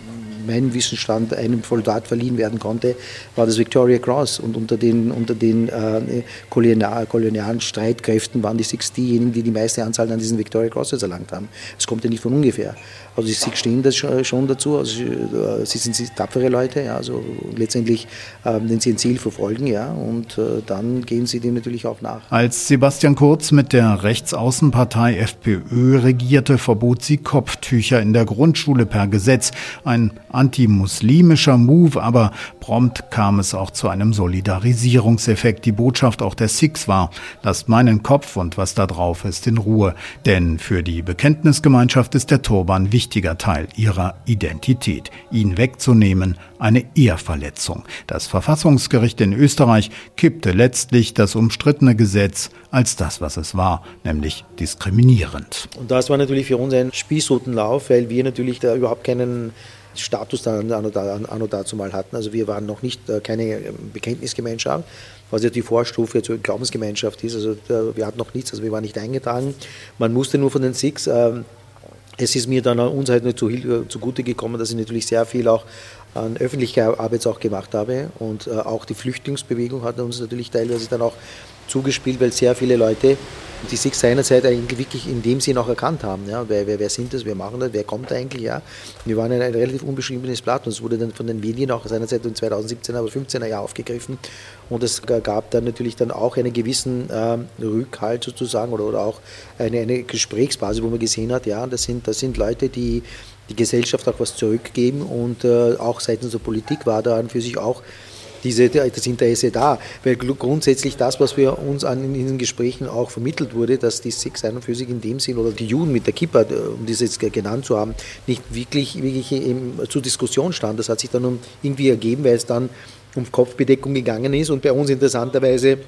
meinem Wissensstand einem Soldat verliehen werden konnte, war das Victoria Cross. Und unter den, unter den äh, kolonial, kolonialen Streitkräften waren die Sikhs diejenigen, die die meiste Anzahl an diesen Victoria Crosses erlangt haben. Das kommt ja nicht von ungefähr. Also Sikhs stehen das schon dazu. Also äh, sie sind tapfere Leute, ja, also letztendlich, äh, wenn sie ein Ziel verfolgen, ja, und äh, dann gehen sie dem natürlich auch nach. Als Sebastian Kurz mit der Rechtsaußenpartei FPÖ regierte, verbot sie Kopftücher in der Grundschule per Gesetz. Ein antimuslimischer Move, aber prompt kam es auch zu einem Solidarisierungseffekt. Die Botschaft auch der Sikhs war, lasst meinen Kopf und was da drauf ist in Ruhe. Denn für die Bekenntnisgemeinschaft ist der Turban wichtiger Teil ihrer Identität. Ihn wegzunehmen, eine Ehrverletzung. Das Verfassungsgericht in Österreich kippte letztlich das umstrittene Gesetz als das, was es war, nämlich diskriminierend. Und das war natürlich für uns ein Spießrutenlauf, weil wir natürlich da überhaupt keinen Status dann anno dazu mal hatten. Also wir waren noch nicht äh, keine ähm, Bekenntnisgemeinschaft, was ja die Vorstufe zur Glaubensgemeinschaft ist. Also wir hatten noch nichts, also wir waren nicht eingetragen. Man musste nur von den Sikhs. Es ist mir dann uns halt nicht äh, zugute gekommen, dass ich natürlich sehr viel auch an öffentlicher Arbeit auch gemacht habe und äh, auch die Flüchtlingsbewegung hat uns natürlich teilweise dann auch zugespielt, weil sehr viele Leute die sich seinerzeit eigentlich wirklich in dem Sinn auch erkannt haben. Ja, wer, wer, wer sind das, wer machen das, wer kommt da eigentlich? Ja? Wir waren ein, ein relativ unbeschriebenes Blatt und es wurde dann von den Medien auch seinerzeit in 2017, aber 15er Jahr aufgegriffen und es gab dann natürlich dann auch einen gewissen ähm, Rückhalt sozusagen oder, oder auch eine, eine Gesprächsbasis, wo man gesehen hat, ja, das sind, das sind Leute, die die Gesellschaft auch was zurückgeben und äh, auch seitens der Politik war da an für sich auch diese, das Interesse da. Weil grundsätzlich das, was wir uns an, in diesen Gesprächen auch vermittelt wurde, dass die Sikhs an und für sich in dem Sinn oder die Juden mit der Kippa, um das jetzt genannt zu haben, nicht wirklich, wirklich zur Diskussion stand. Das hat sich dann irgendwie ergeben, weil es dann um Kopfbedeckung gegangen ist und bei uns interessanterweise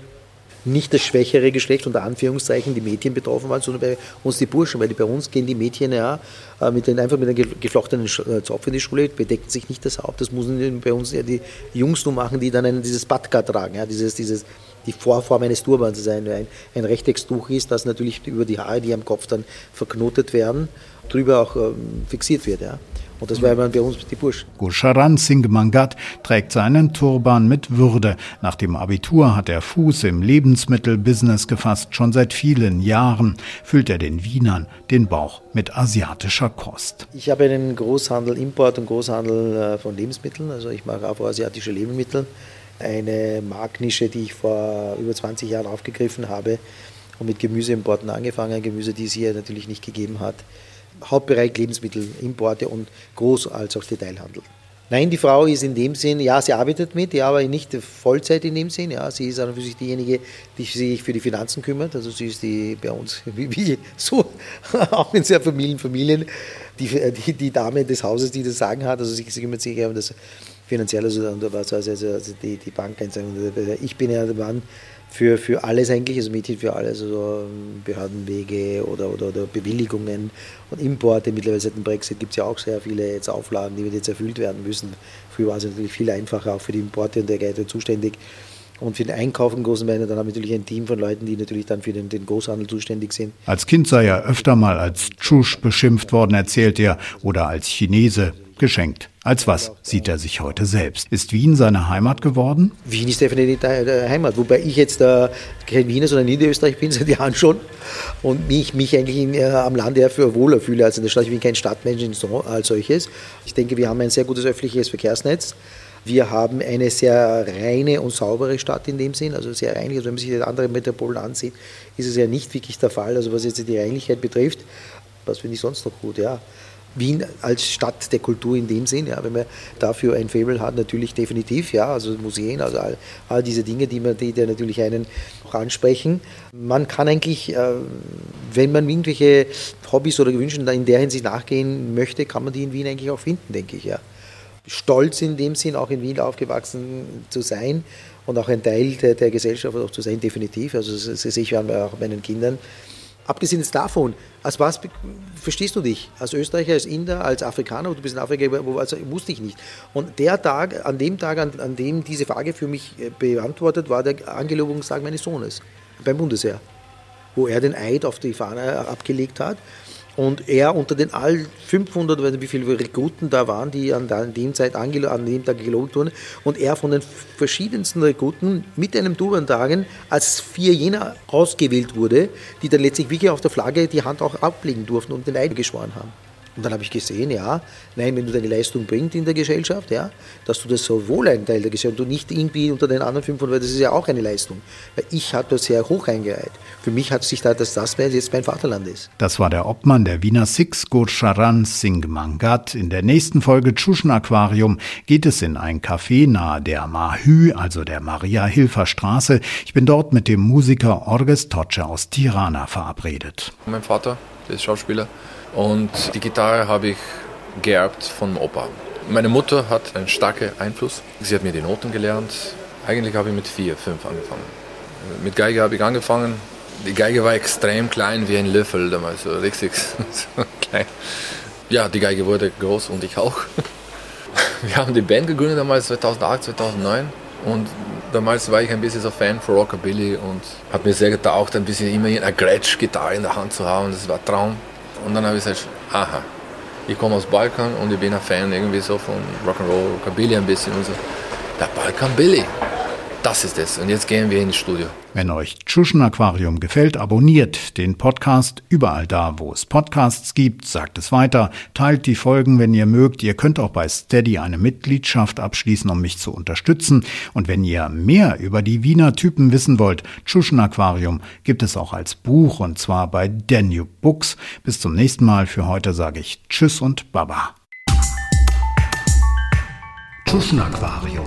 nicht das schwächere Geschlecht, unter Anführungszeichen, die Mädchen betroffen waren, sondern bei uns die Burschen, weil bei uns gehen die Mädchen ja äh, mit den, einfach mit einem geflochtenen äh, Zopf in die Schule, bedecken sich nicht das Haupt. Das müssen bei uns ja die Jungs nur machen, die dann ein, dieses Batka tragen, ja, dieses, dieses, die Vorform eines Turbans ein, ein, ein Rechteckstuch ist, das natürlich über die Haare, die am Kopf dann verknotet werden, drüber auch ähm, fixiert wird. Ja. Und das wäre bei uns die Burschen. Gusharan Singh Mangat trägt seinen Turban mit Würde. Nach dem Abitur hat er Fuß im Lebensmittelbusiness gefasst. Schon seit vielen Jahren füllt er den Wienern den Bauch mit asiatischer Kost. Ich habe einen Großhandel, Import und Großhandel äh, von Lebensmitteln. Also ich mache auch asiatische Lebensmittel. Eine Marktnische, die ich vor über 20 Jahren aufgegriffen habe und mit Gemüseimporten angefangen. Gemüse, die es hier natürlich nicht gegeben hat. Hauptbereich Lebensmittelimporte und Groß- als auch Detailhandel. Nein, die Frau ist in dem Sinn, ja, sie arbeitet mit, ja, aber nicht Vollzeit in dem Sinn. Ja, sie ist an für sich diejenige, die sich für die Finanzen kümmert. Also sie ist die bei uns, wie, wie so, auch in sehr Familien, Familien, die, die, die, Dame des Hauses, die das Sagen hat. Also sie, sie kümmert sich um das Finanzielle, also, also, also die, die Bank. Ich bin ja der Mann, für, für alles eigentlich, also Mädchen für alles, also ähm, Behördenwege oder, oder, oder Bewilligungen und Importe. Mittlerweile seit dem Brexit gibt es ja auch sehr viele jetzt Auflagen, die jetzt erfüllt werden müssen. Früher war es natürlich viel einfacher, auch für die Importe und dergleichen zuständig. Und für den Einkauf in großen Weinen dann haben wir natürlich ein Team von Leuten, die natürlich dann für den, den Großhandel zuständig sind. Als Kind sei er öfter mal als Tschusch beschimpft worden, erzählt er, oder als Chinese geschenkt. Als was sieht er sich heute selbst? Ist Wien seine Heimat geworden? Wien ist definitiv Heimat, wobei ich jetzt äh, kein Wiener, sondern Niederösterreich bin seit Jahren schon und mich, mich eigentlich in, äh, am Land eher für wohler fühle als in der Stadt. Ich bin kein Stadtmensch als solches. Ich denke, wir haben ein sehr gutes öffentliches Verkehrsnetz. Wir haben eine sehr reine und saubere Stadt in dem Sinn, also sehr reinlich. Also wenn man sich die anderen Metropolen ansieht, ist es ja nicht wirklich der Fall. Also was jetzt die Reinlichkeit betrifft, was finde ich sonst noch gut, ja. Wien als Stadt der Kultur in dem Sinn, ja, wenn man dafür ein Faible hat, natürlich definitiv, ja, also Museen, also all, all diese Dinge, die man, die, die natürlich einen auch ansprechen. Man kann eigentlich, äh, wenn man irgendwelche Hobbys oder Wünsche in der Hinsicht nachgehen möchte, kann man die in Wien eigentlich auch finden, denke ich, ja. Stolz in dem Sinn, auch in Wien aufgewachsen zu sein und auch ein Teil der, der Gesellschaft auch zu sein, definitiv. Also das, das sehe ich auch bei meinen Kindern. Abgesehen davon, als was verstehst du dich? Als Österreicher, als Inder, als Afrikaner, du bist in Afrika, also wusste ich nicht. Und der Tag, an dem Tag, an, an dem diese Frage für mich äh, beantwortet war, der Angelobungstag meines Sohnes beim Bundesheer, wo er den Eid auf die Fahne abgelegt hat und er unter den all 500, oder wie viele Rekruten da waren, die an, dem, Zeit an dem Tag gelobt wurden, und er von den verschiedensten Rekruten mit einem Turban tragen, als vier jener ausgewählt wurde, die dann letztlich wirklich auf der Flagge die Hand auch ablegen durften und den Eid geschworen haben. Und dann habe ich gesehen, ja, nein, wenn du deine Leistung bringst in der Gesellschaft, ja, dass du das sowohl ein Teil der Gesellschaft und nicht irgendwie unter den anderen 500, das ist ja auch eine Leistung. Weil ich habe das sehr hoch eingereiht. Für mich hat sich da, dass das jetzt mein Vaterland ist. Das war der Obmann der Wiener Six, Gurcharan Singh Mangat. In der nächsten Folge Tschuschen Aquarium geht es in ein Café nahe der Mahü, also der Maria-Hilfer-Straße. Ich bin dort mit dem Musiker Orges Toce aus Tirana verabredet. Mein Vater, der ist Schauspieler und die Gitarre habe ich geerbt vom Opa. Meine Mutter hat einen starken Einfluss. Sie hat mir die Noten gelernt. Eigentlich habe ich mit vier, fünf angefangen. Mit Geige habe ich angefangen. Die Geige war extrem klein, wie ein Löffel damals, so richtig so klein. Ja, die Geige wurde groß und ich auch. Wir haben die Band gegründet damals 2008, 2009 und damals war ich ein bisschen so Fan von Rockabilly und habe mir sehr getaucht, ein bisschen immer eine Gretsch-Gitarre in der Hand zu haben. Das war ein Traum. Und dann habe ich gesagt, aha, ich komme aus Balkan und ich bin ein Fan irgendwie so von Rock'n'Roll, Rockabilly ein bisschen und so. Der Balkan Billy. Das ist es. Und jetzt gehen wir ins Studio. Wenn euch Tschuschen Aquarium gefällt, abonniert den Podcast überall da, wo es Podcasts gibt. Sagt es weiter, teilt die Folgen, wenn ihr mögt. Ihr könnt auch bei Steady eine Mitgliedschaft abschließen, um mich zu unterstützen. Und wenn ihr mehr über die Wiener Typen wissen wollt, Tschuschen Aquarium gibt es auch als Buch und zwar bei Danube Books. Bis zum nächsten Mal. Für heute sage ich Tschüss und Baba. Tschuschen Aquarium